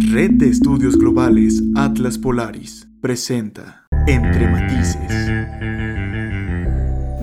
Red de Estudios Globales Atlas Polaris presenta Entre Matices.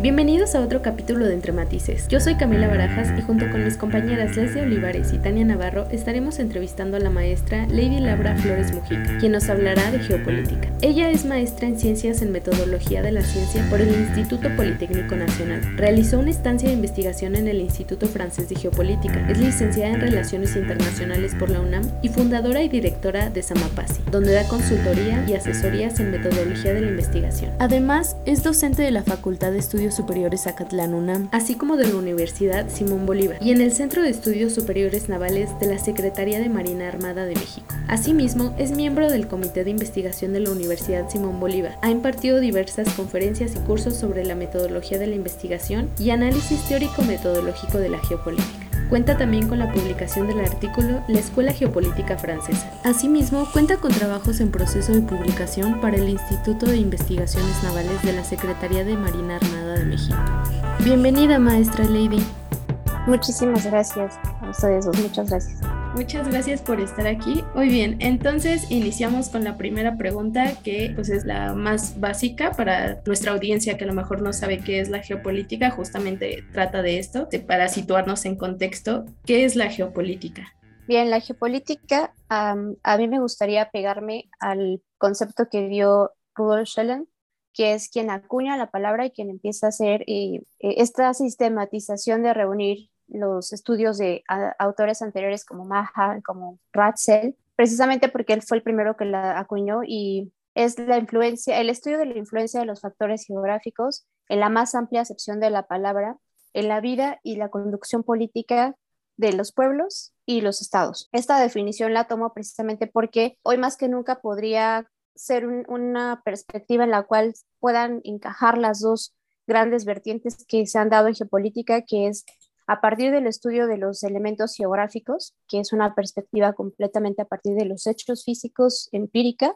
Bienvenidos a otro capítulo de Entre Matices. Yo soy Camila Barajas y junto con mis compañeras Leslie Olivares y Tania Navarro estaremos entrevistando a la maestra Lady Labra Flores Mujica, quien nos hablará de geopolítica. Ella es maestra en Ciencias en Metodología de la Ciencia por el Instituto Politécnico Nacional. Realizó una estancia de investigación en el Instituto Francés de Geopolítica. Es licenciada en Relaciones Internacionales por la UNAM y fundadora y directora de Samapasi, donde da consultoría y asesorías en metodología de la investigación. Además, es docente de la Facultad de Estudios Superiores Acatlán UNAM, así como de la Universidad Simón Bolívar y en el Centro de Estudios Superiores Navales de la Secretaría de Marina Armada de México. Asimismo, es miembro del Comité de Investigación de la Universidad Simón Bolívar. Ha impartido diversas conferencias y cursos sobre la metodología de la investigación y análisis teórico-metodológico de la geopolítica. Cuenta también con la publicación del artículo La Escuela Geopolítica Francesa. Asimismo, cuenta con trabajos en proceso de publicación para el Instituto de Investigaciones Navales de la Secretaría de Marina Armada de México. Bienvenida, maestra Lady. Muchísimas gracias a ustedes muchas gracias. Muchas gracias por estar aquí. Muy bien, entonces iniciamos con la primera pregunta que pues es la más básica para nuestra audiencia que a lo mejor no sabe qué es la geopolítica, justamente trata de esto, para situarnos en contexto, ¿qué es la geopolítica? Bien, la geopolítica, a mí me gustaría pegarme al concepto que dio Rudolf Schellen, que es quien acuña la palabra y quien empieza a hacer eh, eh, esta sistematización de reunir los estudios de autores anteriores como Maha, como Ratzel, precisamente porque él fue el primero que la acuñó y es la influencia, el estudio de la influencia de los factores geográficos en la más amplia acepción de la palabra, en la vida y la conducción política de los pueblos y los estados. Esta definición la tomo precisamente porque hoy más que nunca podría ser una perspectiva en la cual puedan encajar las dos grandes vertientes que se han dado en geopolítica, que es a partir del estudio de los elementos geográficos, que es una perspectiva completamente a partir de los hechos físicos empírica,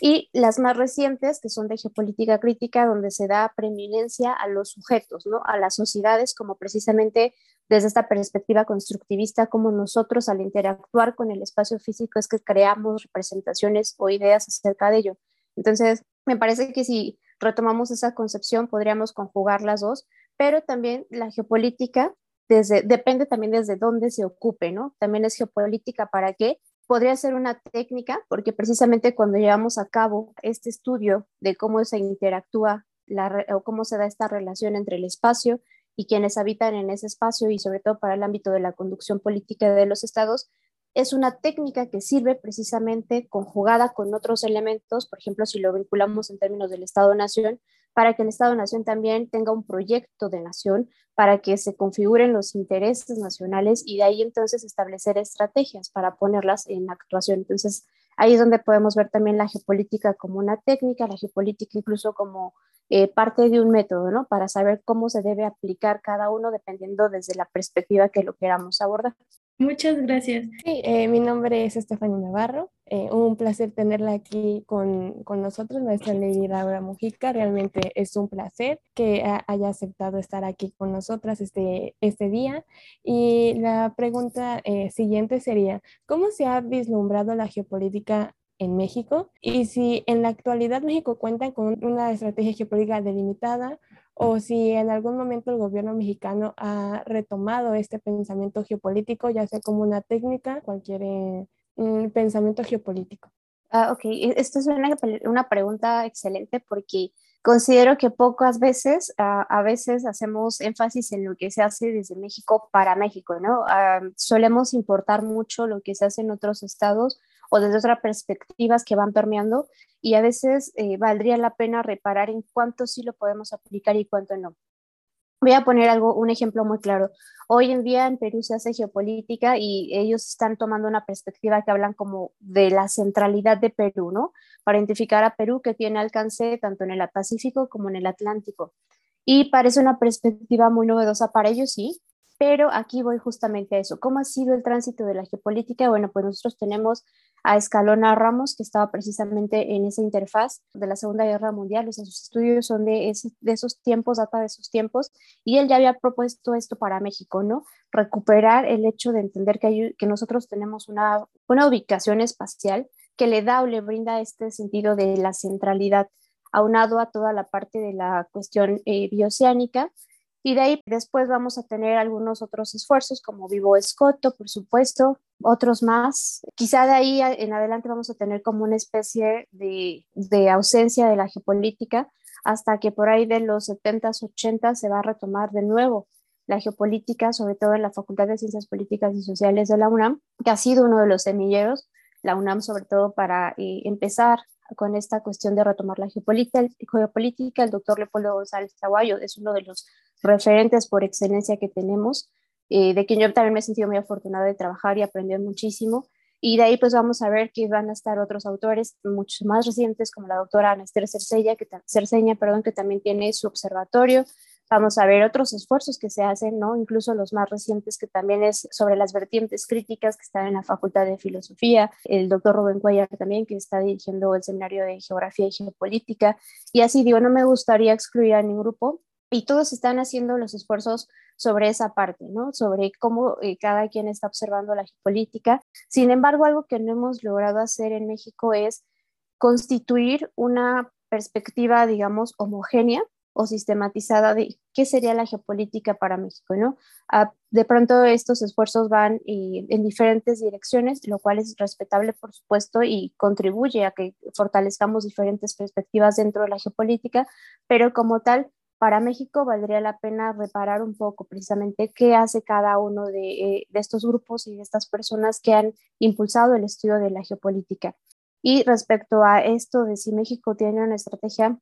y las más recientes, que son de geopolítica crítica, donde se da preeminencia a los sujetos, ¿no? a las sociedades, como precisamente desde esta perspectiva constructivista, como nosotros al interactuar con el espacio físico es que creamos representaciones o ideas acerca de ello. Entonces, me parece que si retomamos esa concepción, podríamos conjugar las dos, pero también la geopolítica depende también desde dónde se ocupe, ¿no? También es geopolítica para qué. Podría ser una técnica, porque precisamente cuando llevamos a cabo este estudio de cómo se interactúa la, o cómo se da esta relación entre el espacio y quienes habitan en ese espacio y sobre todo para el ámbito de la conducción política de los estados, es una técnica que sirve precisamente conjugada con otros elementos, por ejemplo, si lo vinculamos en términos del Estado-Nación, para que el Estado-Nación también tenga un proyecto de nación, para que se configuren los intereses nacionales y de ahí entonces establecer estrategias para ponerlas en actuación. Entonces, ahí es donde podemos ver también la geopolítica como una técnica, la geopolítica incluso como eh, parte de un método, ¿no? Para saber cómo se debe aplicar cada uno dependiendo desde la perspectiva que lo queramos abordar. Muchas gracias. Sí, eh, mi nombre es Estefania Navarro. Eh, un placer tenerla aquí con, con, nosotros, nuestra Lady Laura Mujica. Realmente es un placer que haya aceptado estar aquí con nosotras este, este día. Y la pregunta eh, siguiente sería, ¿cómo se ha vislumbrado la geopolítica en México y si en la actualidad México cuenta con una estrategia geopolítica delimitada o si en algún momento el gobierno mexicano ha retomado este pensamiento geopolítico, ya sea como una técnica, cualquier pensamiento geopolítico. Ah, ok, e, esto es una, una, pregunta excelente porque considero que pocas veces, ah, a veces hacemos énfasis en lo que se hace desde México para México, ¿no? Ah, solemos importar mucho lo que se hace en otros estados o desde otras perspectivas que van permeando y a veces eh, valdría la pena reparar en cuánto sí lo podemos aplicar y cuánto no. Voy a poner algo, un ejemplo muy claro. Hoy en día en Perú se hace geopolítica y ellos están tomando una perspectiva que hablan como de la centralidad de Perú, ¿no? Para identificar a Perú que tiene alcance tanto en el Pacífico como en el Atlántico. Y parece una perspectiva muy novedosa para ellos, sí, Pero aquí voy justamente a eso. ¿Cómo ha sido el tránsito de la geopolítica? Bueno, pues nosotros tenemos a Escalona Ramos, que estaba precisamente en esa interfaz de la Segunda Guerra Mundial, o sea, sus estudios son de, esos tiempos, data de esos tiempos, y él ya había propuesto esto para México, ¿no? Recuperar el hecho de entender que, que nosotros tenemos una, una ubicación espacial que le da o le brinda este sentido de la centralidad, aunado a toda la parte de la cuestión eh, bioceánica, y de ahí después vamos a tener algunos otros esfuerzos como Vivo Escoto, por supuesto, otros más. Quizá de ahí en adelante vamos a tener como una especie de, de ausencia de la geopolítica hasta que por ahí de los 70s, 80 se va a retomar de nuevo la geopolítica, sobre todo en la Facultad de Ciencias Políticas y Sociales de la UNAM, que ha sido uno de los semilleros, la UNAM sobre todo para eh, empezar con esta cuestión de retomar la geopolítica. El, doctor Leopoldo González Zaguayo es uno de los referentes por excelencia que tenemos, eh, de quien yo también me he sentido muy afortunada de trabajar y aprender muchísimo. Y de ahí pues vamos a ver que van a estar otros autores mucho más recientes como la doctora Anester Cerceña, que, Cerceña, perdón, que también tiene su observatorio. Vamos a ver otros esfuerzos que se hacen, ¿no? incluso los más recientes que también es sobre las vertientes críticas que están en la Facultad de Filosofía, el doctor Rubén Cuellar también que está dirigiendo el Seminario de Geografía y Geopolítica. Y así digo, no me gustaría excluir a ningún grupo, y todos están haciendo los esfuerzos sobre esa parte, ¿no? Sobre cómo eh, cada quien está observando la geopolítica. Sin embargo, algo que no hemos logrado hacer en México es constituir una perspectiva, digamos, homogénea o sistematizada de qué sería la geopolítica para México, ¿no? Ah, de pronto estos esfuerzos van eh, en diferentes direcciones, lo cual es respetable, por supuesto, y contribuye a que fortalezcamos diferentes perspectivas dentro de la geopolítica, pero como tal, para México valdría la pena reparar un poco precisamente qué hace cada uno de, eh, de, estos grupos y de estas personas que han impulsado el estudio de la geopolítica. Y respecto a esto de si México tiene una estrategia,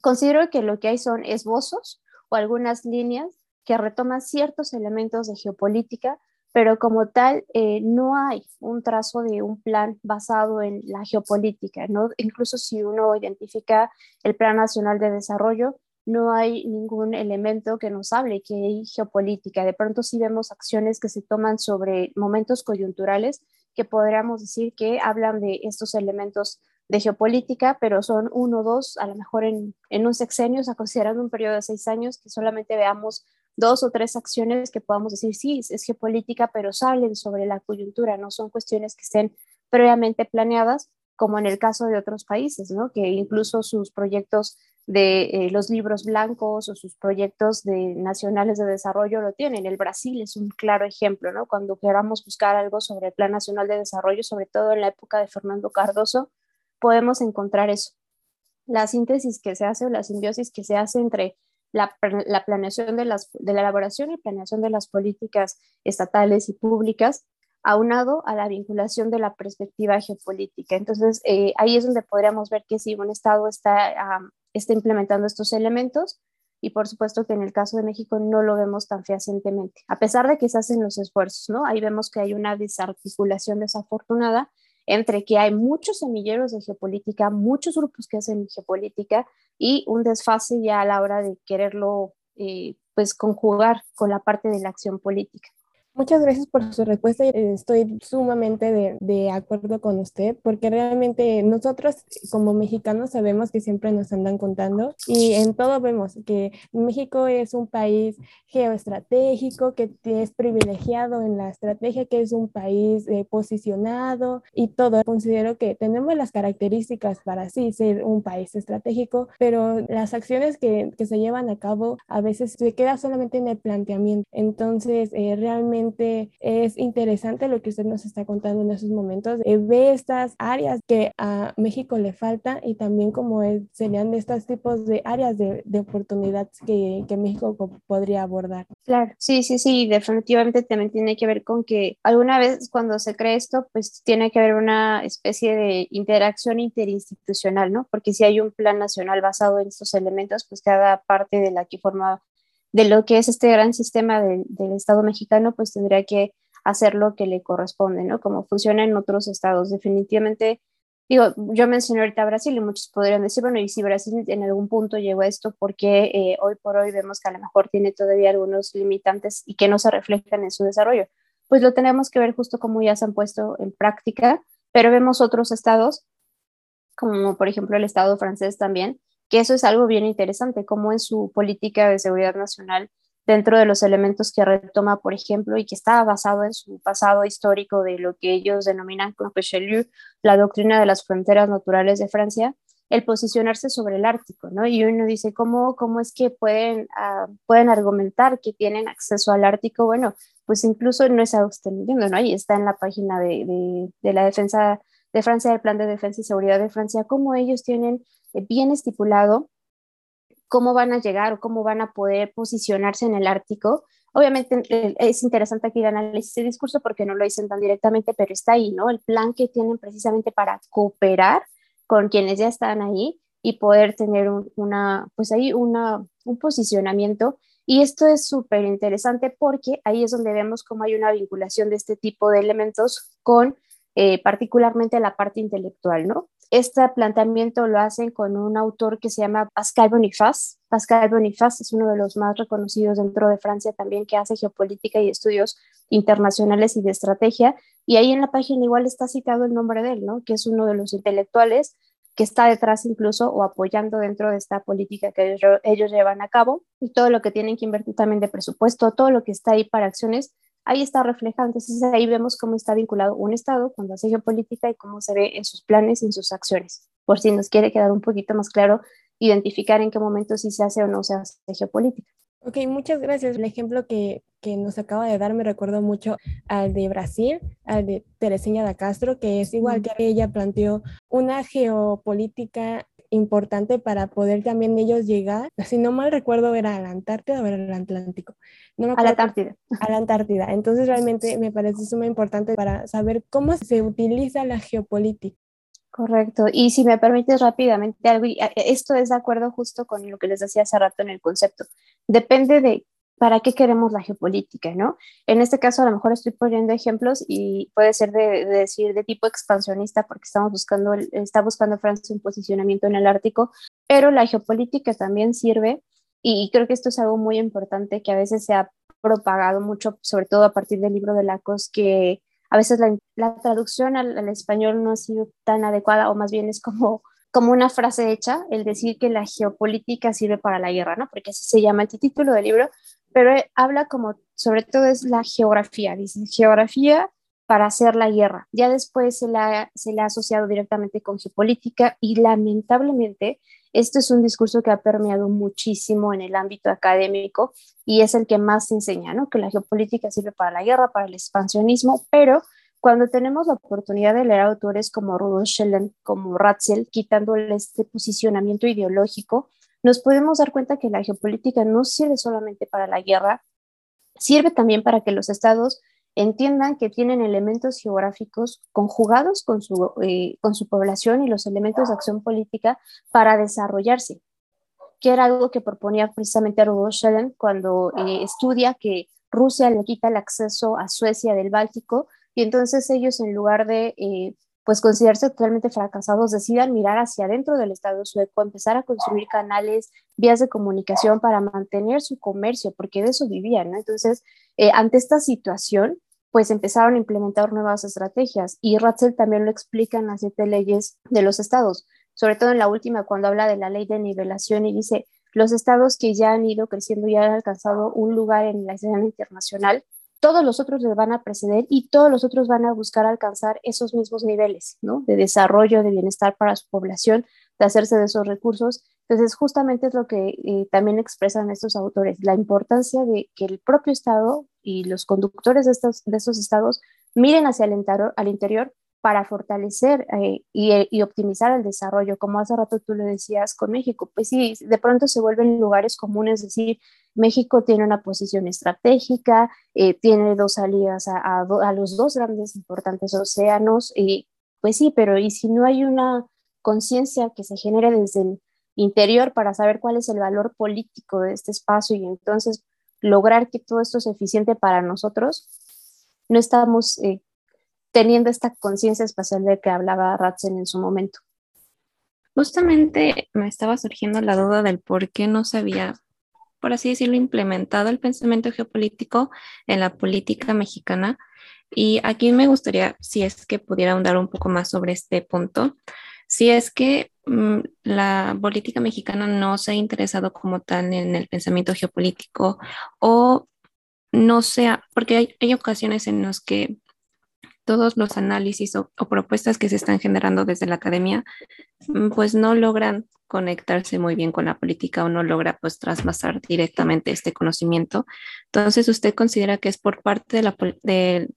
considero que lo que hay son esbozos o algunas líneas que retoman ciertos elementos de geopolítica, pero como tal eh, no hay un trazo de un plan basado en la geopolítica, ¿no? Incluso si uno identifica el Plan Nacional de Desarrollo, no hay ningún elemento que nos hable que hay geopolítica. De pronto sí vemos acciones que se toman sobre momentos coyunturales que podríamos decir que hablan de estos elementos de geopolítica, pero son uno o dos, a lo mejor en, en un sexenio, o sea, considerando un periodo de seis años, que solamente veamos dos o tres acciones que podamos decir, sí, es geopolítica, pero salen sobre la coyuntura, no son cuestiones que estén previamente planeadas, como en el caso de otros países, ¿no? que incluso sus proyectos de eh, los libros blancos o sus proyectos de nacionales de desarrollo lo tienen. El Brasil es un claro ejemplo, ¿no? Cuando queramos buscar algo sobre el Plan Nacional de Desarrollo, sobre todo en la época de Fernando Cardoso, podemos encontrar eso. La síntesis que se hace o la simbiosis que se hace entre la, la planeación de, las, de la elaboración y planeación de las políticas estatales y públicas aunado a la vinculación de la perspectiva geopolítica. Entonces, eh, ahí es donde podríamos ver que si un Estado está, está implementando estos elementos, y por supuesto que en el caso de México no lo vemos tan fehacientemente, a pesar de que se hacen los esfuerzos, ¿no? Ahí vemos que hay una desarticulación desafortunada entre que hay muchos semilleros de geopolítica, muchos grupos que hacen geopolítica y un desfase ya a la hora de quererlo eh, pues conjugar con la parte de la acción política. Muchas gracias por su respuesta. Estoy sumamente de, de, acuerdo con usted porque realmente nosotros como mexicanos sabemos que siempre nos andan contando y en todo vemos que México es un país geoestratégico, que es privilegiado en la estrategia, que es un país eh, posicionado y todo. Considero que tenemos las características para sí ser un país estratégico, pero las acciones que, que se llevan a cabo a veces se queda solamente en el planteamiento. Entonces, eh, realmente es interesante lo que usted nos está contando en esos momentos. Eh, ve estas áreas que a México le falta y también como serían estos tipos de áreas de, de oportunidad que, que, México podría abordar. Claro, sí, sí, sí, definitivamente también tiene que ver con que alguna vez cuando se cree esto, pues tiene que haber una especie de interacción interinstitucional, ¿no? Porque si hay un plan nacional basado en estos elementos, pues cada parte de la que forma de lo que es este gran sistema del Estado mexicano, pues tendría que hacer lo que le corresponde, ¿no? Como funciona en otros estados. Definitivamente digo, yo mencioné ahorita Brasil y muchos podrían decir, bueno, y si Brasil en algún punto llegó a esto, porque eh, hoy por hoy vemos que a lo mejor tiene todavía algunos limitantes y que no se reflejan en su desarrollo? Pues lo tenemos que ver justo como ya se han puesto en práctica, pero vemos otros estados, como por ejemplo el estado francés también, que eso es algo bien interesante, como en su política de seguridad nacional dentro de los elementos que retoma, por ejemplo, y que está basado en su pasado histórico de lo que ellos denominan como Richelieu, la doctrina de las fronteras naturales de Francia, el posicionarse sobre el Ártico, ¿no? Y uno dice, ¿cómo, cómo es que pueden, uh, pueden argumentar que tienen acceso al Ártico? Bueno, pues incluso no es algo ¿no? Ahí está en la página de, de, de la defensa de Francia, del Plan de Defensa y Seguridad de Francia, cómo ellos tienen bien estipulado cómo van a llegar o cómo van a poder posicionarse en el Ártico. Obviamente eh, es interesante aquí el análisis de discurso porque no lo dicen tan directamente, pero está ahí, ¿no? El plan que tienen precisamente para cooperar con quienes ya están ahí y poder tener una, pues ahí una, un posicionamiento. Y esto es súper interesante porque ahí es donde vemos cómo hay una vinculación de este tipo de elementos con eh, particularmente la parte intelectual, ¿no? Este planteamiento lo hacen con un autor que se llama Pascal Boniface. Pascal Boniface es uno de los más reconocidos dentro de Francia también que hace geopolítica y estudios internacionales y de estrategia. Y ahí en la página igual está citado el nombre de él, ¿no? Que es uno de los intelectuales que está detrás incluso o apoyando dentro de esta política que ellos, ellos llevan a cabo y todo lo que tienen que invertir también de presupuesto, todo lo que está ahí para acciones ahí está reflejado. Entonces ahí vemos cómo está vinculado un Estado cuando hace geopolítica y cómo se ve en sus planes y en sus acciones. Por si nos quiere quedar un poquito más claro, identificar en qué momento sí se hace o no se hace geopolítica. Ok, muchas gracias. El ejemplo que, que, nos acaba de dar me recuerdo mucho al de Brasil, al de Tereseña da Castro, que es igual que ella planteó una geopolítica importante para poder también ellos llegar, si no mal recuerdo, era a la Antártida o era al Atlántico. No a la Antártida. A la Antártida. Entonces realmente me parece sumamente importante para saber cómo se utiliza la geopolítica. Correcto. Y si me permites rápidamente algo, esto es de acuerdo justo con lo que les decía hace rato en el concepto. Depende de para qué queremos la geopolítica, ¿no? En este caso, a lo mejor estoy poniendo ejemplos y puede ser de, decir de tipo expansionista porque estamos buscando, está buscando Francia un posicionamiento en el Ártico, pero la geopolítica también sirve y creo que esto es algo muy importante que a veces se ha propagado mucho, sobre todo a partir del libro de Lacos, que a veces la, traducción al, al, español no ha sido tan adecuada o más bien es como como una frase hecha el decir que la geopolítica sirve para la guerra, ¿no? Porque así se llama el título del libro, pero habla como, sobre todo es la geografía, dice geografía para hacer la guerra. Ya después se la, se le ha asociado directamente con geopolítica y lamentablemente este es un discurso que ha permeado muchísimo en el ámbito académico y es el que más se enseña, ¿no? Que la geopolítica sirve para la guerra, para el expansionismo, pero cuando tenemos la oportunidad de leer autores como Rudolf Schellen, como Ratzel, quitándole este posicionamiento ideológico, nos podemos dar cuenta que la geopolítica no sirve solamente para la guerra, sirve también para que los estados entiendan que tienen elementos geográficos conjugados con su, eh, con su población y los elementos de acción política para desarrollarse, que era algo que proponía precisamente Rudolf Schellen cuando eh, estudia que Rusia le quita el acceso a Suecia del Báltico y entonces ellos en lugar de eh, pues considerarse totalmente fracasados, decidan mirar hacia adentro del Estado sueco, empezar a construir canales, vías de comunicación para mantener su comercio, porque de eso vivían, ¿no? Entonces, eh, ante esta situación, pues empezaron a implementar nuevas estrategias y Ratzel también lo explica en las siete leyes de los estados, sobre todo en la última cuando habla de la ley de nivelación y dice, los estados que ya han ido creciendo y han alcanzado un lugar en la escena internacional, todos los otros les van a preceder y todos los otros van a buscar alcanzar esos mismos niveles, ¿no? De desarrollo, de bienestar para su población, de hacerse de esos recursos. Entonces, justamente es lo que eh, también expresan estos autores, la importancia de que el propio Estado y los conductores de estos, de estos estados miren hacia el interior para fortalecer eh, y, y, optimizar el desarrollo, como hace rato tú lo decías con México. Pues sí, de pronto se vuelven lugares comunes, es decir, México tiene una posición estratégica, eh, tiene dos salidas a, a, los dos grandes importantes océanos, y pues sí, pero ¿y si no hay una conciencia que se genere desde el interior para saber cuál es el valor político de este espacio y entonces lograr que todo esto sea eficiente para nosotros? No estamos... Eh, teniendo esta conciencia espacial de que hablaba Ratzen en su momento. Justamente me estaba surgiendo la duda del por qué no se había, por así decirlo, implementado el pensamiento geopolítico en la política mexicana. Y aquí me gustaría, si es que pudiera ahondar un poco más sobre este punto, si es que mm, la política mexicana no se ha interesado como tal en el pensamiento geopolítico o no sea, porque hay, hay ocasiones en las que todos los análisis o, propuestas que se están generando desde la academia, mm, pues no logran conectarse muy bien con la política o no logra pues trasmasar directamente este conocimiento. Entonces, ¿usted considera que es por parte de, la,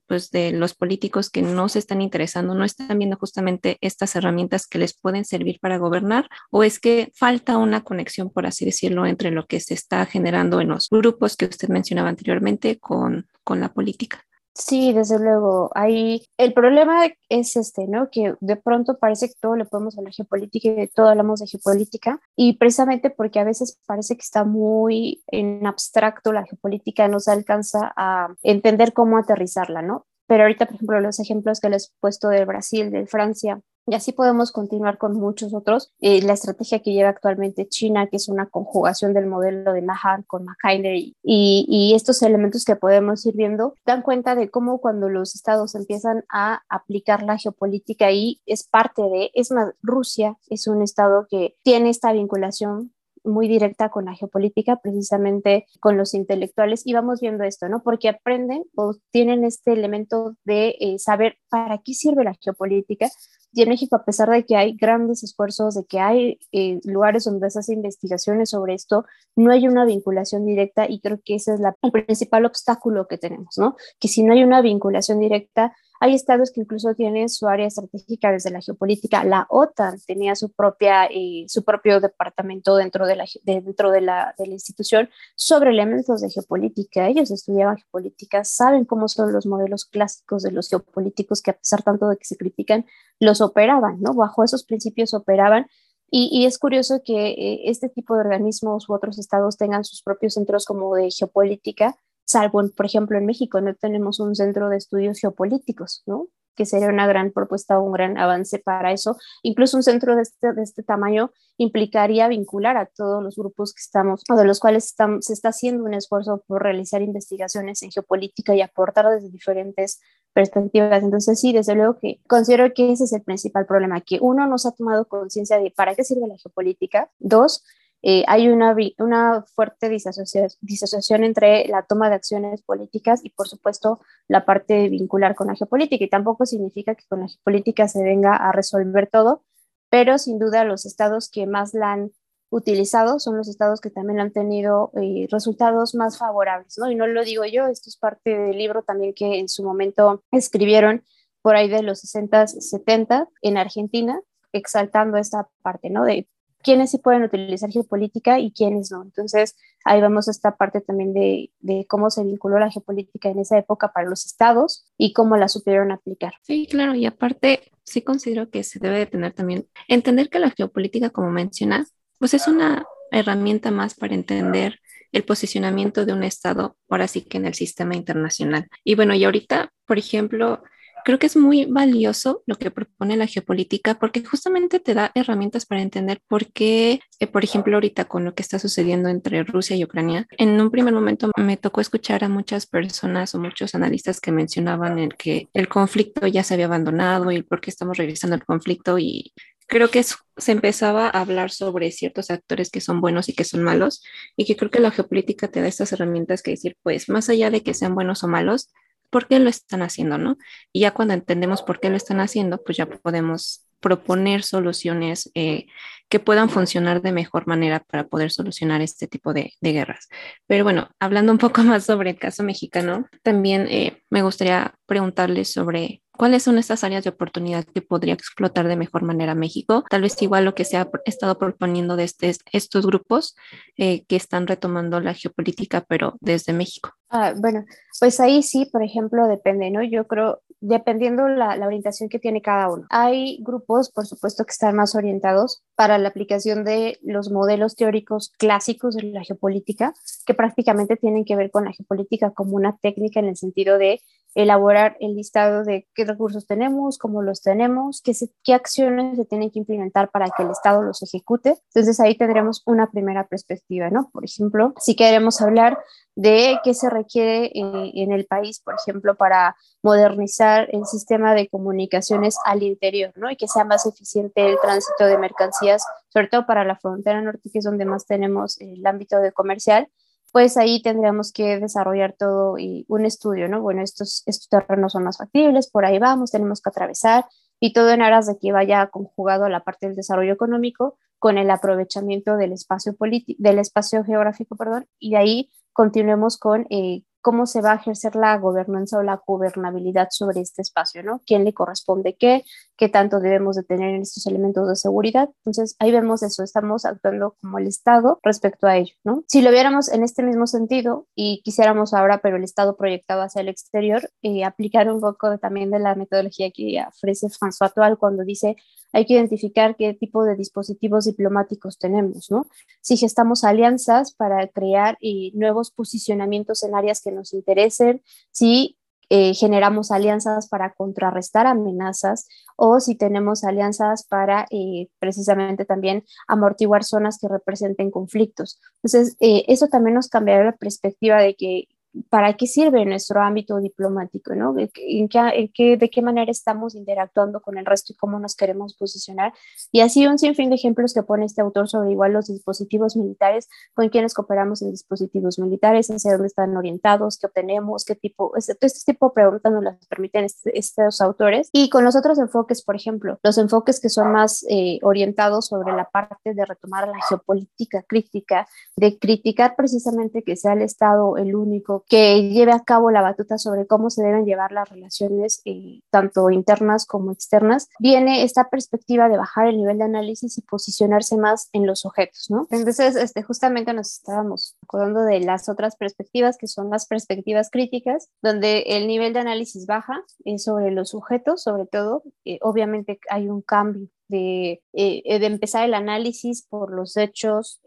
pues, de los políticos que no se están interesando, no están viendo justamente estas herramientas que les pueden servir para gobernar? ¿O es que falta una conexión, por así decirlo, entre lo que se está generando en los grupos que usted mencionaba anteriormente con, con la política? Sí, desde luego. Hay... El problema es este, ¿no? Que de pronto parece que todo le podemos hablar geopolítica y todo hablamos de geopolítica. Y precisamente porque a veces parece que está muy en abstracto la geopolítica, no se alcanza a entender cómo aterrizarla, ¿no? Pero ahorita, por ejemplo, los ejemplos que les he puesto de Brasil, de Francia, y así podemos continuar con muchos otros. Eh, la estrategia que lleva actualmente China, que es una conjugación del modelo de Nahan con McKinney y, y, estos elementos que podemos ir viendo, dan cuenta de cómo cuando los estados empiezan a aplicar la geopolítica ahí es parte de, es más, Rusia es un estado que tiene esta vinculación muy directa con la geopolítica, precisamente con los intelectuales, y vamos viendo esto, ¿no? Porque aprenden o tienen este elemento de eh, saber para qué sirve la geopolítica. Y en México, a pesar de que hay grandes esfuerzos, de que hay eh, lugares donde se hacen investigaciones sobre esto, no hay una vinculación directa y creo que ese es la, el principal obstáculo que tenemos, ¿no? Que si no hay una vinculación directa, hay estados que incluso tienen su área estratégica desde la geopolítica. La OTAN tenía su, propia, eh, su propio departamento dentro, de la, dentro de, la, de la institución sobre elementos de geopolítica. Ellos estudiaban geopolítica, saben cómo son los modelos clásicos de los geopolíticos que a pesar tanto de que se critican, los operaban, ¿no? Bajo esos principios operaban y, y, es curioso que eh, este tipo de organismos u otros estados tengan sus propios centros como de geopolítica salvo, por ejemplo, en México no tenemos un centro de estudios geopolíticos, ¿no? que sería una gran propuesta, un gran avance para eso. Incluso un centro de este, de este tamaño implicaría vincular a todos los grupos que estamos, o de los cuales estamos, se está haciendo un esfuerzo por realizar investigaciones en geopolítica y aportar desde diferentes perspectivas. Entonces, sí, desde luego que considero que ese es el principal problema, que uno no se ha tomado conciencia de para qué sirve la geopolítica, dos, eh, hay una, una fuerte disasociación, entre la toma de acciones políticas y, por supuesto, la parte vincular con la geopolítica. Y tampoco significa que con la geopolítica se venga a resolver todo, pero sin duda los estados que más la han utilizado son los estados que también han tenido eh, resultados más favorables, ¿no? Y no lo digo yo, esto es parte del libro también que en su momento escribieron por ahí de los 60, 70 en Argentina, exaltando esta parte, ¿no? De quiénes sí pueden utilizar geopolítica y quiénes no. Entonces, ahí vemos esta parte también de, de, cómo se vinculó la geopolítica en esa época para los estados y cómo la supieron aplicar. Sí, claro, y aparte, sí considero que se debe de tener también, entender que la geopolítica, como mencionas, pues es una herramienta más para entender el posicionamiento de un estado, ahora sí que en el sistema internacional. Y bueno, y ahorita, por ejemplo, creo que es muy valioso lo que propone la geopolítica porque justamente te da herramientas para entender por qué, eh, por ejemplo, ahorita con lo que está sucediendo entre Rusia y Ucrania, en un primer momento me tocó escuchar a muchas personas o muchos analistas que mencionaban el que el conflicto ya se había abandonado y por qué estamos revisando el conflicto y creo que se empezaba a hablar sobre ciertos actores que son buenos y que son malos, y que creo que la geopolítica te da estas herramientas que decir, pues más allá de que sean buenos o malos, por qué lo están haciendo, ¿no? Y ya cuando entendemos por qué lo están haciendo, pues ya podemos proponer soluciones eh, que puedan funcionar de mejor manera para poder solucionar este tipo de, guerras. Pero bueno, hablando un poco más sobre el caso mexicano, también eh, me gustaría preguntarles sobre ¿Cuáles son estas áreas de oportunidad que podría explotar de mejor manera México? Tal vez igual lo que se ha estado proponiendo de este, estos grupos eh, que están retomando la geopolítica, pero desde México. Ah, bueno, pues ahí sí, por ejemplo, depende, ¿no? Yo creo, dependiendo la, la orientación que tiene cada uno. Hay grupos, por supuesto, que están más orientados para la aplicación de los modelos teóricos clásicos de la geopolítica, que prácticamente tienen que ver con la geopolítica como una técnica en el sentido de elaborar el listado de qué recursos tenemos, cómo los tenemos, qué, qué acciones se tienen que implementar para que el Estado los ejecute. Entonces ahí tendremos una primera perspectiva, ¿no? Por ejemplo, si queremos hablar de qué se requiere eh, en el país, por ejemplo, para modernizar el sistema de comunicaciones al interior, ¿no? Y que sea más eficiente el tránsito de mercancías, sobre todo para la frontera norte, que es donde más tenemos el ámbito de comercial, pues ahí tendríamos que desarrollar todo y un estudio, ¿no? Bueno, estos, estos terrenos son más factibles, por ahí vamos, tenemos que atravesar y todo en aras de que vaya conjugado a la parte del desarrollo económico con el aprovechamiento del espacio, del espacio geográfico, perdón, y de ahí continuemos con eh, cómo se va a ejercer la gobernanza o la gobernabilidad sobre este espacio, ¿no? ¿Quién le corresponde qué? ¿Qué tanto debemos de tener en estos elementos de seguridad? Entonces, ahí vemos eso, estamos actuando como el Estado respecto a ello, ¿no? Si lo viéramos en este mismo sentido y quisiéramos ahora, pero el Estado proyectado hacia el exterior, eh, aplicar un poco también de la metodología que ofrece François Toal cuando dice hay que identificar qué tipo de dispositivos diplomáticos tenemos, ¿no? Si gestamos alianzas para crear eh, nuevos posicionamientos en áreas que nos interesen, si eh, generamos alianzas para contrarrestar amenazas o si tenemos alianzas para eh, precisamente también amortiguar zonas que representen conflictos. Entonces, eso también nos cambiará la perspectiva de que para qué sirve nuestro ámbito diplomático, ¿no? ¿En qué, ¿De qué manera estamos interactuando con el resto y cómo nos queremos posicionar? Y así un sinfín de ejemplos que pone este autor sobre igual los dispositivos militares, con quienes cooperamos en dispositivos militares, hacia dónde están orientados, qué obtenemos, qué tipo, este, este tipo de preguntas nos las permiten estos autores. Y con los otros enfoques, por ejemplo, los enfoques que son más eh, orientados sobre la parte de retomar la geopolítica crítica, de criticar precisamente que sea el Estado el único que lleve a cabo la batuta sobre cómo se deben llevar las relaciones eh, tanto internas como externas, viene esta perspectiva de bajar el nivel de análisis y posicionarse más en los sujetos, ¿no? Entonces, este, justamente nos estábamos acordando de las otras perspectivas, que son las perspectivas críticas, donde el nivel de análisis baja es sobre los sujetos, sobre todo, eh, obviamente hay un cambio de, eh, de, empezar el análisis por los hechos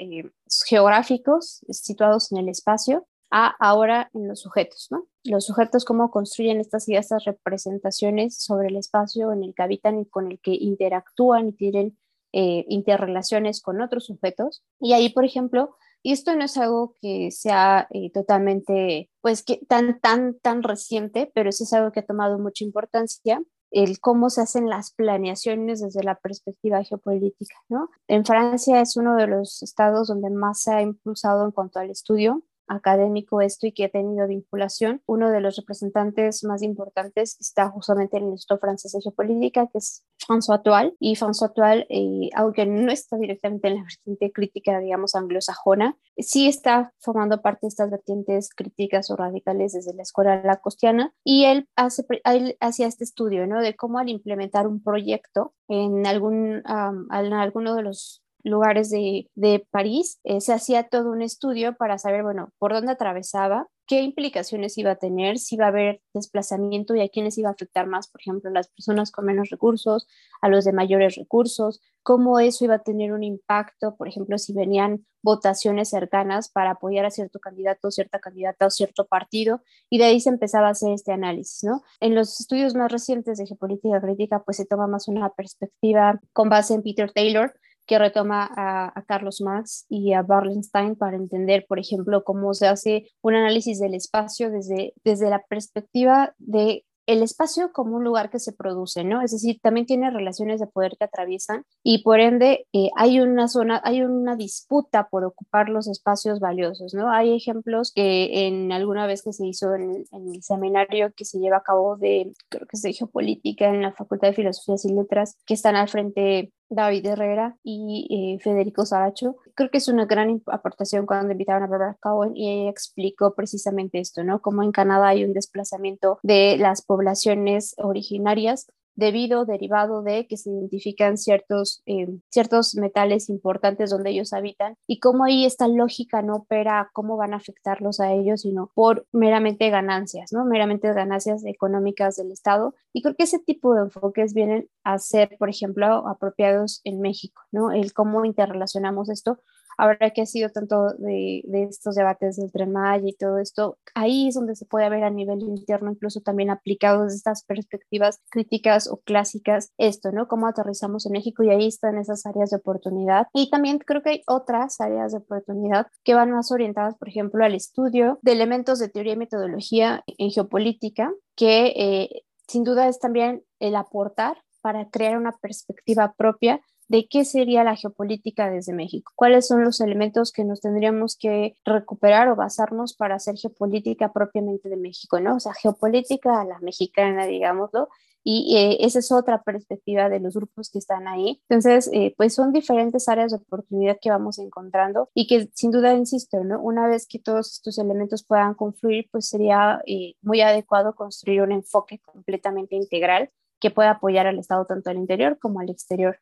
geográficos situados en el espacio ahora en los sujetos, ¿no? Los sujetos cómo construyen estas y estas representaciones sobre el espacio en el que habitan y con el que interactúan y tienen eh, interrelaciones con otros sujetos. Y ahí, por ejemplo, y esto no es algo que sea eh, totalmente, pues, que tan, tan, tan reciente, pero sí es algo que ha tomado mucha importancia, el cómo se hacen las planeaciones desde la perspectiva geopolítica, ¿no? En Francia es uno de los estados donde más se ha impulsado en cuanto al estudio académico esto y que ha tenido vinculación. Uno de los representantes más importantes está justamente en el Instituto Francés de Geopolítica, que es François Toal. Y François Toal, eh, aunque no está directamente en la vertiente crítica, digamos, anglosajona, sí está formando parte de estas vertientes críticas o radicales desde la escuela lacostiana. Y él, hace, él hacía este estudio, ¿no? De cómo al implementar un proyecto en, algún, en alguno de los lugares de, París, eh, se hacía todo un estudio para saber, bueno, por dónde atravesaba, qué implicaciones iba a tener, si iba a haber desplazamiento y a quiénes iba a afectar más, por ejemplo, a las personas con menos recursos, a los de mayores recursos, cómo eso iba a tener un impacto, por ejemplo, si venían votaciones cercanas para apoyar a cierto candidato, cierta candidata o cierto partido, y de ahí se empezaba a hacer este análisis, ¿no? En los estudios más recientes de geopolítica crítica, pues se toma más una perspectiva con base en Peter Taylor, que retoma a, Carlos Marx y a Barlenstein para entender, por ejemplo, cómo se hace un análisis del espacio desde, desde la perspectiva de el espacio como un lugar que se produce, ¿no? Es decir, también tiene relaciones de poder que atraviesan y por ende eh, hay una zona, hay una disputa por ocupar los espacios valiosos, ¿no? Hay ejemplos que en alguna vez que se hizo en, el seminario que se lleva a cabo de, creo que es de geopolítica en la Facultad de Filosofías y Letras, que están al frente David Herrera y eh, Federico Saracho. Creo que es una gran aportación cuando invitaron a Barbara Cowen y ella explicó precisamente esto, ¿no? Cómo en Canadá hay un desplazamiento de las poblaciones originarias debido, derivado de que se identifican ciertos, eh, ciertos metales importantes donde ellos habitan y cómo ahí esta lógica no opera cómo van a afectarlos a ellos, sino por meramente ganancias, ¿no? Meramente ganancias económicas del Estado. Y creo que ese tipo de enfoques vienen a ser, por ejemplo, apropiados en México, ¿no? El cómo interrelacionamos esto ahora que ha sido tanto de, estos debates del Tren y todo esto, ahí es donde se puede ver a nivel interno, incluso también aplicados estas perspectivas críticas o clásicas, esto, ¿no? Cómo aterrizamos en México y ahí están esas áreas de oportunidad. Y también creo que hay otras áreas de oportunidad que van más orientadas, por ejemplo, al estudio de elementos de teoría y metodología en geopolítica, que eh, sin duda es también el aportar para crear una perspectiva propia de qué sería la geopolítica desde México, cuáles son los elementos que nos tendríamos que recuperar o basarnos para hacer geopolítica propiamente de México, ¿no? O sea, geopolítica a la mexicana, digámoslo, y eh, esa es otra perspectiva de los grupos que están ahí. Entonces, eh, pues son diferentes áreas de oportunidad que vamos encontrando y que sin duda, insisto, ¿no? una vez que todos estos elementos puedan confluir, pues sería eh, muy adecuado construir un enfoque completamente integral que pueda apoyar al Estado tanto al interior como al exterior.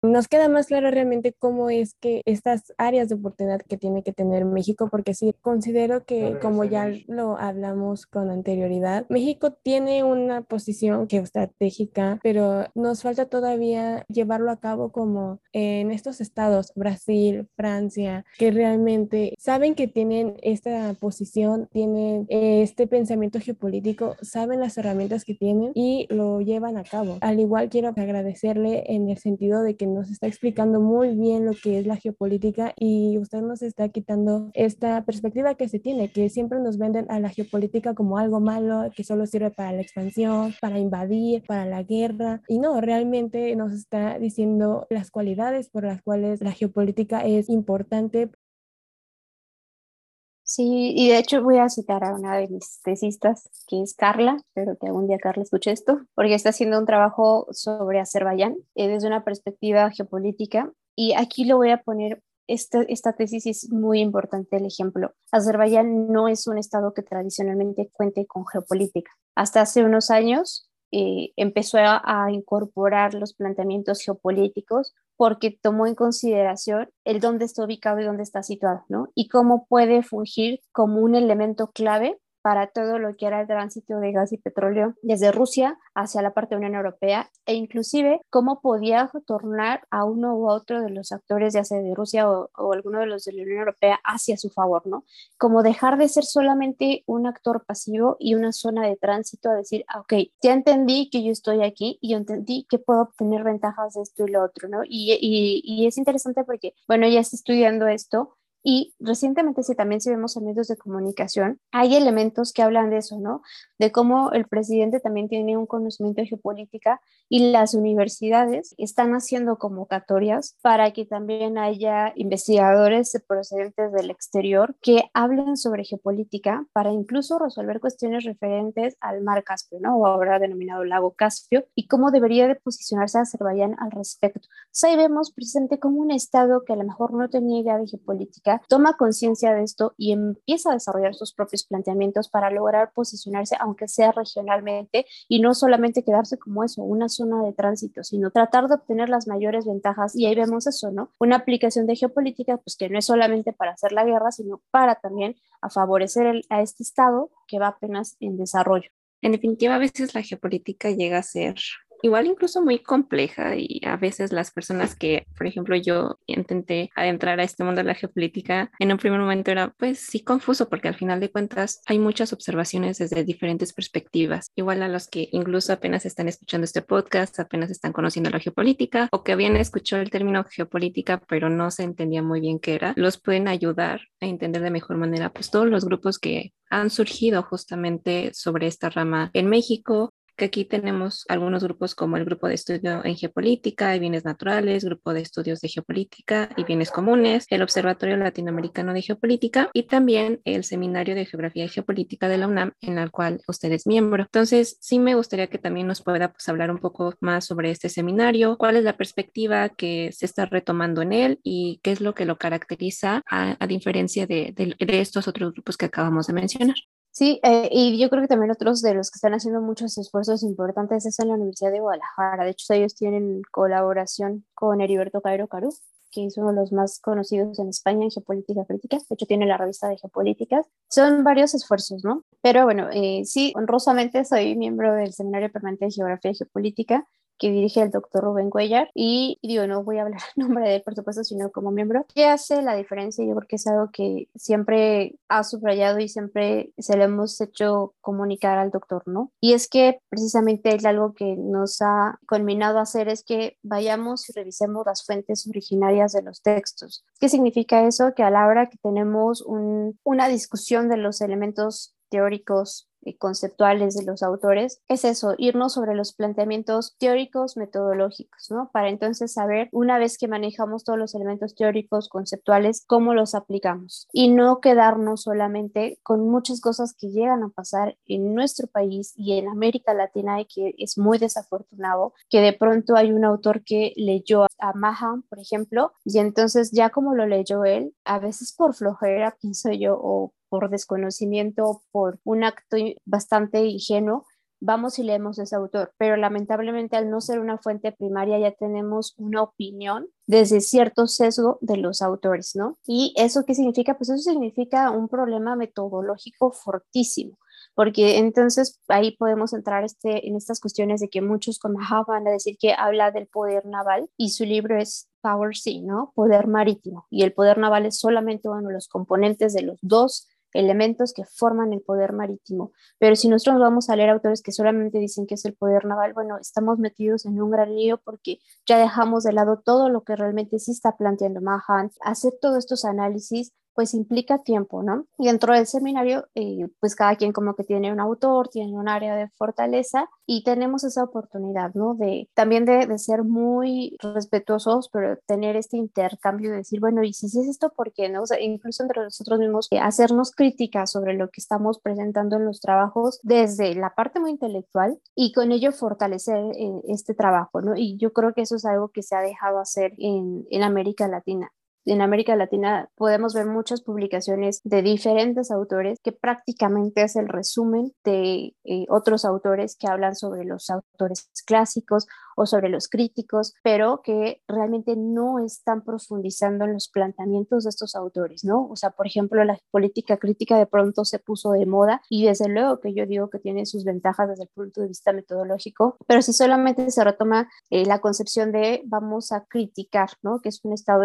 Nos queda más claro realmente cómo es que estas áreas de oportunidad que tiene que tener México, porque sí considero que, como ya lo hablamos con anterioridad, México tiene una posición geoestratégica, pero nos falta todavía llevarlo a cabo como en estos estados, Brasil, Francia, que realmente saben que tienen esta posición, tienen este pensamiento geopolítico, saben las herramientas que tienen y lo llevan a cabo. Al igual quiero agradecerle en el sentido de que nos está explicando muy bien lo que es la geopolítica y usted nos está quitando esta perspectiva que se tiene, que siempre nos venden a la geopolítica como algo malo, que solo sirve para la expansión, para invadir, para la guerra. Y no, realmente nos está diciendo las cualidades por las cuales la geopolítica es importante Sí, y de hecho voy a citar a una de mis tesistas, que es Carla, espero que algún día Carla escuche esto, porque está haciendo un trabajo sobre Azerbaiyán eh, desde una perspectiva geopolítica. Y aquí lo voy a poner, esta, tesis es muy importante el ejemplo. Azerbaiyán no es un estado que tradicionalmente cuente con geopolítica. Hasta hace unos años eh, empezó a, incorporar los planteamientos geopolíticos porque tomó en consideración el dónde está ubicado y dónde está situado, ¿no? Y cómo puede fungir como un elemento clave para todo lo que era el tránsito de gas y petróleo desde Rusia hacia la parte de Unión Europea e inclusive cómo podía tornar a uno u otro de los actores, ya sea de Rusia o, alguno de los de la Unión Europea, hacia su favor, ¿no? Como dejar de ser solamente un actor pasivo y una zona de tránsito a decir, ah, ok, ya entendí que yo estoy aquí y yo entendí que puedo obtener ventajas de esto y lo otro, ¿no? Y, y, y es interesante porque, bueno, ya está estudiando esto y recientemente, si también si vemos en medios de comunicación, hay elementos que hablan de eso, ¿no? De cómo el presidente también tiene un conocimiento de geopolítica y las universidades están haciendo convocatorias para que también haya investigadores procedentes del exterior que hablen sobre geopolítica para incluso resolver cuestiones referentes al mar Caspio, ¿no? O ahora denominado lago Caspio, y cómo debería de posicionarse Azerbaiyán al respecto. Entonces ahí vemos presente como un Estado que a lo mejor no tenía idea de geopolítica toma conciencia de esto y empieza a desarrollar sus propios planteamientos para lograr posicionarse, aunque sea regionalmente, y no solamente quedarse como eso, una zona de tránsito, sino tratar de obtener las mayores ventajas. Y ahí vemos eso, ¿no? Una aplicación de geopolítica, pues que no es solamente para hacer la guerra, sino para también a favorecer a este Estado que va apenas en desarrollo. En definitiva, a veces la geopolítica llega a ser igual incluso muy compleja y a veces las personas que, por ejemplo, yo intenté adentrar a este mundo de la geopolítica, en un primer momento era pues sí confuso porque al final de cuentas hay muchas observaciones desde diferentes perspectivas, igual a los que incluso apenas están escuchando este podcast, apenas están conociendo la geopolítica o que habían escuchado el término geopolítica pero no se entendía muy bien qué era, los pueden ayudar a entender de mejor manera pues todos los grupos que han surgido justamente sobre esta rama en México que aquí tenemos algunos grupos como el Grupo de Estudio en Geopolítica y Bienes Naturales, Grupo de Estudios de Geopolítica y Bienes Comunes, el Observatorio Latinoamericano de Geopolítica y también el Seminario de Geografía y Geopolítica de la UNAM, en el cual usted es miembro. Entonces, sí me gustaría que también nos pueda pues, hablar un poco más sobre este seminario, cuál es la perspectiva que se está retomando en él y qué es lo que lo caracteriza a, diferencia de, de estos otros grupos que acabamos de mencionar. Sí, eh, y yo creo que también otros de los que están haciendo muchos esfuerzos importantes es en la Universidad de Guadalajara. De hecho, ellos tienen colaboración con Heriberto Cairo Caru, que es uno de los más conocidos en España en geopolítica crítica. De hecho, tiene la revista de geopolíticas. Son varios esfuerzos, ¿no? Pero bueno, eh, sí, honrosamente soy miembro del Seminario Permanente de Geografía y Geopolítica que dirige el doctor Rubén Cuellar. Y, digo, no voy a hablar en nombre de él, por supuesto, sino como miembro. ¿Qué hace la diferencia? Yo creo que es algo que siempre ha subrayado y siempre se le hemos hecho comunicar al doctor, ¿no? Y es que precisamente es algo que nos ha culminado a hacer es que vayamos y revisemos las fuentes originarias de los textos. ¿Qué significa eso? Que a la hora que tenemos un, una discusión de los elementos teóricos conceptuales de los autores, es eso, irnos sobre los planteamientos teóricos metodológicos, ¿no? Para entonces saber, una vez que manejamos todos los elementos teóricos, conceptuales, cómo los aplicamos y no quedarnos solamente con muchas cosas que llegan a pasar en nuestro país y en América Latina y que es muy desafortunado, que de pronto hay un autor que leyó a Mahan, por ejemplo, y entonces ya como lo leyó él, a veces por flojera, pienso yo, o por desconocimiento, por un acto bastante ingenuo, vamos y leemos ese autor, pero lamentablemente al no ser una fuente primaria ya tenemos una opinión desde cierto sesgo de los autores, ¿no? ¿Y eso qué significa? Pues eso significa un problema metodológico fortísimo, porque entonces ahí podemos entrar este, en estas cuestiones de que muchos como van a decir que habla del poder naval y su libro es Power Sea, ¿no? Poder marítimo, y el poder naval es solamente uno de los componentes de los dos elementos que forman el poder marítimo. Pero si nosotros vamos a leer autores que solamente dicen que es el poder naval, bueno, estamos metidos en un gran lío porque ya dejamos de lado todo lo que realmente sí está planteando Mahan, hacer todos estos análisis pues implica tiempo, ¿no? Y dentro del seminario, eh, pues cada quien como que tiene un autor, tiene un área de fortaleza y tenemos esa oportunidad, ¿no? De también de, ser muy respetuosos, pero tener este intercambio de decir, bueno, y si, es esto, ¿por qué no? O sea, incluso entre nosotros mismos, eh, hacernos críticas sobre lo que estamos presentando en los trabajos desde la parte muy intelectual y con ello fortalecer eh, este trabajo, ¿no? Y yo creo que eso es algo que se ha dejado hacer en, en América Latina en América Latina podemos ver muchas publicaciones de diferentes autores que prácticamente es el resumen de eh, otros autores que hablan sobre los autores clásicos o sobre los críticos, pero que realmente no están profundizando en los planteamientos de estos autores, ¿no? O sea, por ejemplo, la política crítica de pronto se puso de moda y desde luego que yo digo que tiene sus ventajas desde el punto de vista metodológico, pero si solamente se retoma eh, la concepción de vamos a criticar, ¿no? Que es un estado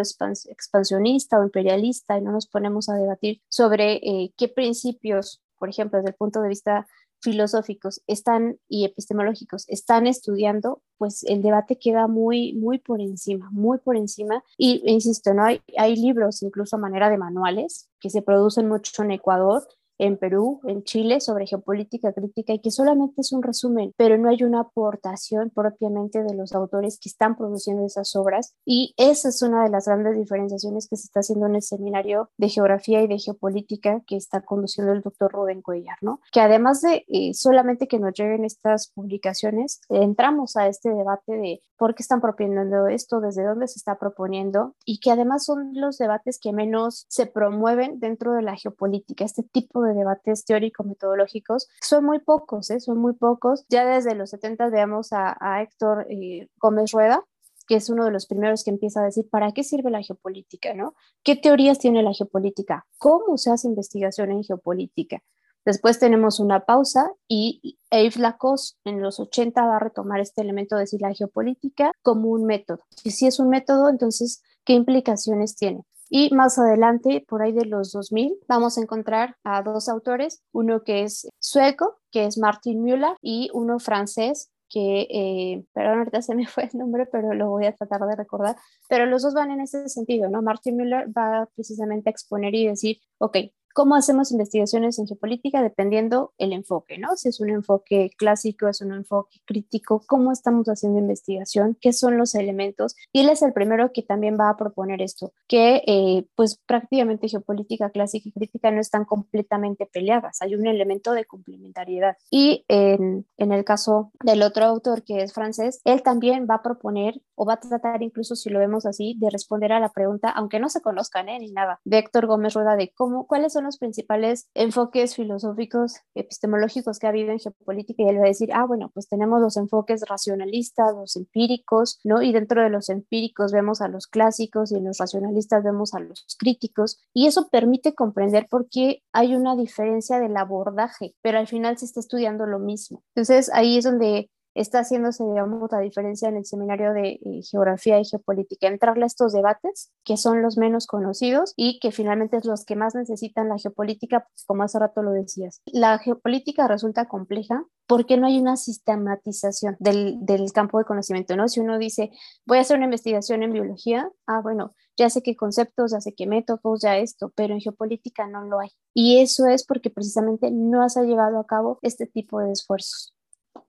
expansionista o imperialista y no nos ponemos a debatir sobre eh, qué principios, por ejemplo, desde el punto de vista filosóficos están y epistemológicos están estudiando, pues el debate queda muy, muy por encima, muy por encima. Y insisto, ¿no? hay, hay libros, incluso a manera de manuales, que se producen mucho en Ecuador en Perú, en Chile, sobre geopolítica crítica y que solamente es un resumen, pero no hay una aportación propiamente de los autores que están produciendo esas obras. Y esa es una de las grandes diferenciaciones que se está haciendo en el seminario de geografía y de geopolítica que está conduciendo el doctor Rubén Cuellar, ¿no? Que además de eh, solamente que nos lleguen estas publicaciones, entramos a este debate de por qué están proponiendo esto, desde dónde se está proponiendo y que además son los debates que menos se promueven dentro de la geopolítica, este tipo de debates teórico-metodológicos son muy pocos, ¿eh? son muy pocos. Ya desde los 70 veamos a, Héctor eh, Gómez Rueda, que es uno de los primeros que empieza a decir, ¿para qué sirve la geopolítica? ¿no? ¿Qué teorías tiene la geopolítica? ¿Cómo se hace investigación en geopolítica? Después tenemos una pausa y Yves Lacoste en los 80 va a retomar este elemento de decir la geopolítica como un método. Y si es un método, entonces, ¿qué implicaciones tiene? Y más adelante, por ahí de los 2000, vamos a encontrar a dos autores, uno que es sueco, que es Martin Müller, y uno francés, que, eh, perdón, ahorita se me fue el nombre, pero lo voy a tratar de recordar, pero los dos van en ese sentido, ¿no? Martin Müller va precisamente a exponer y decir, ok, ¿Cómo hacemos investigaciones en geopolítica? Dependiendo el enfoque, ¿no? Si es un enfoque clásico, es un enfoque crítico, ¿cómo estamos haciendo investigación? ¿Qué son los elementos? Y él es el primero que también va a proponer esto, que eh, pues prácticamente geopolítica clásica y crítica no están completamente peleadas, hay un elemento de complementariedad. Y en, en el caso del otro autor que es francés, él también va a proponer o va a tratar incluso si lo vemos así de responder a la pregunta, aunque no se conozcan ¿eh? ni nada, de Héctor Gómez Rueda de cómo, cuáles son los principales enfoques filosóficos, epistemológicos que ha habido en geopolítica y él va a decir, ah, bueno, pues tenemos los enfoques racionalistas, los empíricos, ¿no? Y dentro de los empíricos vemos a los clásicos y en los racionalistas vemos a los críticos y eso permite comprender por qué hay una diferencia del abordaje, pero al final se está estudiando lo mismo. Entonces ahí es donde está haciéndose, digamos, la diferencia en el seminario de eh, geografía y geopolítica, entrarle a estos debates que son los menos conocidos y que finalmente es los que más necesitan la geopolítica, pues, como hace rato lo decías. La geopolítica resulta compleja porque no hay una sistematización del, del campo de conocimiento, ¿no? Si uno dice, voy a hacer una investigación en biología, ah, bueno, ya sé qué conceptos, ya sé qué métodos, ya esto, pero en geopolítica no lo hay. Y eso es porque precisamente no se ha llevado a cabo este tipo de esfuerzos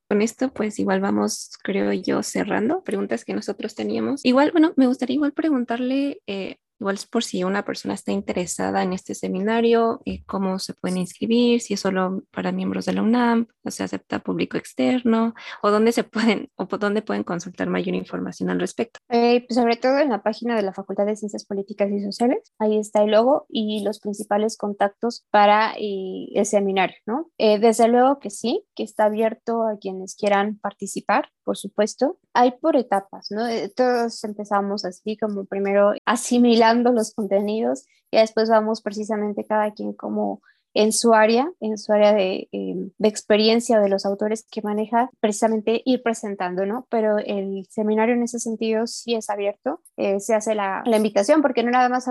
con esto, pues igual vamos, creo yo, cerrando preguntas que nosotros teníamos. Igual, bueno, me gustaría igual preguntarle eh, Igual es por si una persona está interesada en este seminario, eh, cómo se pueden inscribir, si es solo para miembros de la UNAM, o se acepta público externo, o dónde se pueden, o dónde pueden consultar mayor información al respecto. Eh, pues sobre todo en la página de la Facultad de Ciencias Políticas y Sociales, ahí está el logo y los principales contactos para eh, el seminario, ¿no? desde luego que sí, que está abierto a quienes quieran participar, por supuesto. Hay por etapas, ¿no? Todos empezamos así como primero asimilar los contenidos y después vamos precisamente cada quien como en su área, en su área de, eh, de, experiencia de los autores que maneja, precisamente ir presentando, ¿no? Pero el seminario en ese sentido sí es abierto, eh, se hace la, invitación porque no nada más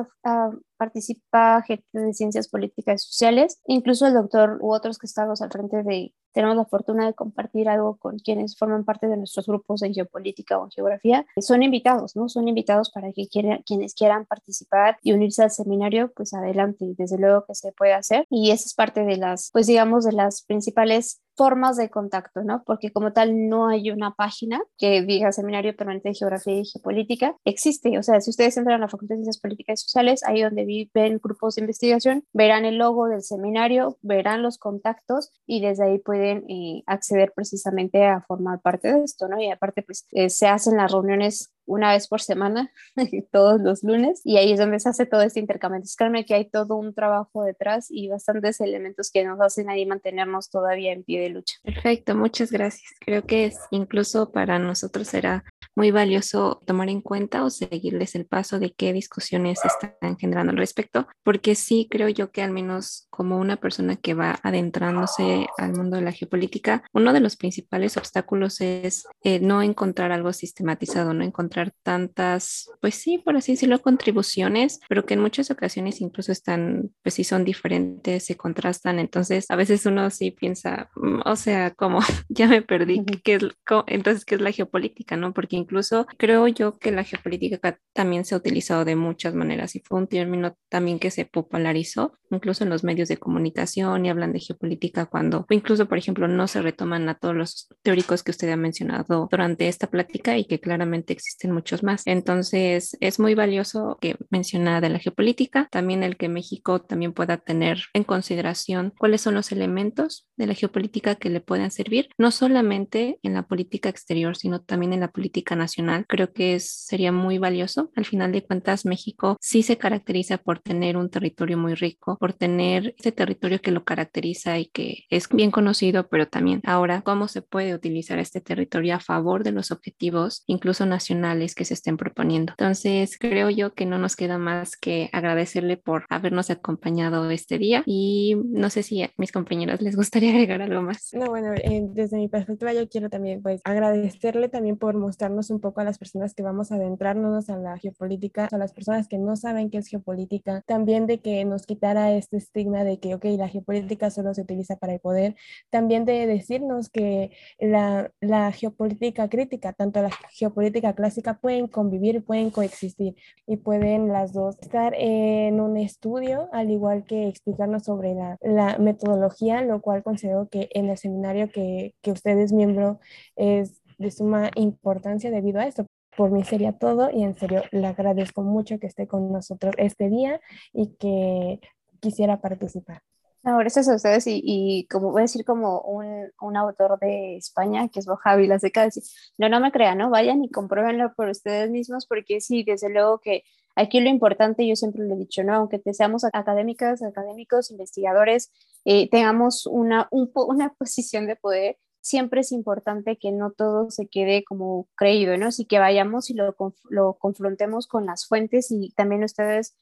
participa gente de ciencias políticas y sociales, incluso el doctor u otros que estamos al frente de, tenemos la fortuna de compartir algo con quienes forman parte de nuestros grupos en geopolítica o en geografía, son invitados, ¿no? Son invitados para que quienes quieran participar y unirse al seminario, pues adelante, desde luego que se puede hacer. Y esa es parte de las, pues digamos, de las principales formas de contacto, ¿no? Porque como tal no hay una página que diga Seminario Permanente de Geografía y Geopolítica. Existe, o sea, si ustedes entran a la Facultad de Ciencias Políticas y Sociales, ahí donde viven grupos de investigación, verán el logo del seminario, verán los contactos y desde ahí pueden eh, acceder precisamente a formar parte de esto, ¿no? Y aparte, pues eh, se hacen las reuniones una vez por semana, todos los lunes, y ahí es donde se hace todo este intercambio. Entonces, créanme que hay todo un trabajo detrás y bastantes elementos que nos hacen ahí mantenernos todavía en pie de lucha. Perfecto, muchas gracias. Creo que es, incluso para nosotros será muy valioso tomar en cuenta o seguirles el paso de qué discusiones están generando al respecto, porque sí creo yo que al menos como una persona que va adentrándose al mundo de la geopolítica, uno de los principales obstáculos es eh, no encontrar algo sistematizado, no encontrar tantas, pues sí, por así decirlo, contribuciones, pero que en muchas ocasiones incluso están, pues sí, son diferentes, se contrastan. Entonces, a veces uno sí piensa, mm, o sea, como ya me perdí, ¿qué es, entonces, ¿qué es la geopolítica? ¿No? Porque incluso creo yo que la geopolítica también se ha utilizado de muchas maneras y fue un término también que se popularizó, incluso en los medios de comunicación y hablan de geopolítica cuando, incluso, por ejemplo, no se retoman a todos los teóricos que usted ha mencionado durante esta plática y que claramente existen muchos más. Entonces, es muy valioso que menciona de la geopolítica, también el que México también pueda tener en consideración cuáles son los elementos de la geopolítica que le puedan servir, no solamente en la política exterior, sino también en la política nacional. Creo que sería muy valioso. Al final de cuentas, México sí se caracteriza por tener un territorio muy rico, por tener ese territorio que lo caracteriza y que es bien conocido, pero también ahora cómo se puede utilizar este territorio a favor de los objetivos, incluso nacionales que se estén proponiendo. Entonces, creo yo que no nos queda más que agradecerle por habernos acompañado este día y no sé si a mis compañeros les gustaría agregar algo más. No, bueno, eh, desde mi perspectiva yo quiero también pues agradecerle también por mostrarnos un poco a las personas que vamos a adentrarnos a la geopolítica, a las personas que no saben qué es geopolítica, también de que nos quitara este estigma de que, ok, la geopolítica solo se utiliza para el poder, también de decirnos que la, la geopolítica crítica, tanto la geopolítica clásica, pueden convivir, pueden coexistir y pueden las dos estar en un estudio, al igual que explicarnos sobre la, la metodología, lo cual considero que en el seminario que, que usted es miembro es de suma importancia debido a esto. Por mí sería todo y en serio le agradezco mucho que esté con nosotros este día y que quisiera participar. No, gracias a ustedes y, y, como voy a decir como un, un autor de España, que es Bojavi La Seca, decir, no, no me crean, ¿no? Vayan y compruébenlo por ustedes mismos porque sí, desde luego que Aquí lo importante, yo siempre lo he dicho, ¿no? Aunque seamos académicas, académicos, investigadores, eh, tengamos una, una posición de poder, siempre es importante que no todo se quede como creído, ¿no? Así que vayamos y lo, lo confrontemos con las fuentes y también ustedes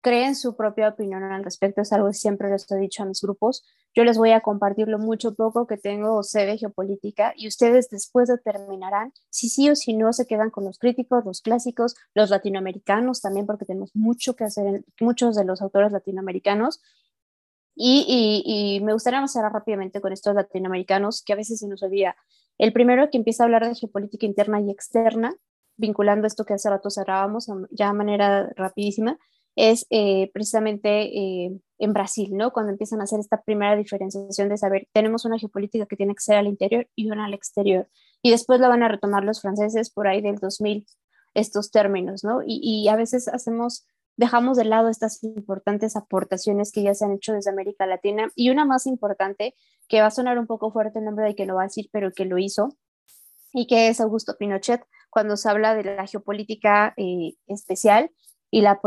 creen su propia opinión al respecto, es algo que siempre les he dicho a mis grupos. Yo les voy a compartir lo mucho poco que tengo o sé de geopolítica y ustedes después determinarán si sí o si no se quedan con los críticos, los clásicos, los latinoamericanos también, porque tenemos mucho que hacer muchos de los autores latinoamericanos. Y, me gustaría cerrar rápidamente con estos latinoamericanos que a veces se nos olvida. El primero que empieza a hablar de geopolítica interna y externa, vinculando esto que hace rato cerrábamos ya de manera rapidísima, es eh, precisamente eh, en Brasil, ¿no? Cuando empiezan a hacer esta primera diferenciación de saber, tenemos una geopolítica que tiene que ser al interior y una al exterior. Y después la van a retomar los franceses por ahí del 2000, estos términos, ¿no? Y a veces hacemos, dejamos de lado estas importantes aportaciones que ya se han hecho desde América Latina. Y una más importante, que va a sonar un poco fuerte el nombre de que lo va a decir, pero que lo hizo, y que es Augusto Pinochet, cuando se habla de la geopolítica eh, especial y la,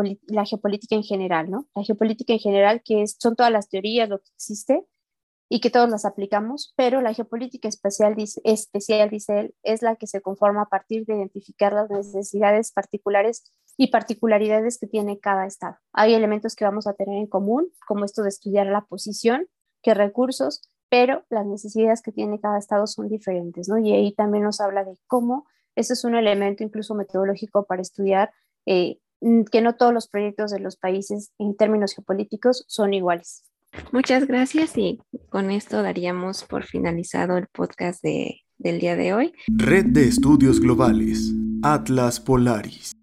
geopolítica en general, ¿no? La geopolítica en general, que son todas las teorías, lo que existe y que todos las aplicamos, pero la geopolítica especial, dice, especial, dice él, es la que se conforma a partir de identificar las necesidades particulares y particularidades que tiene cada estado. Hay elementos que vamos a tener en común, como esto de estudiar la posición, qué recursos, pero las necesidades que tiene cada estado son diferentes, ¿no? Y ahí también nos habla de cómo ese es un elemento incluso metodológico para estudiar eh, que no todos los proyectos de los países en términos geopolíticos son iguales. Muchas gracias y con esto daríamos por finalizado el podcast de, del día de hoy. Red de Estudios Globales, Atlas Polaris.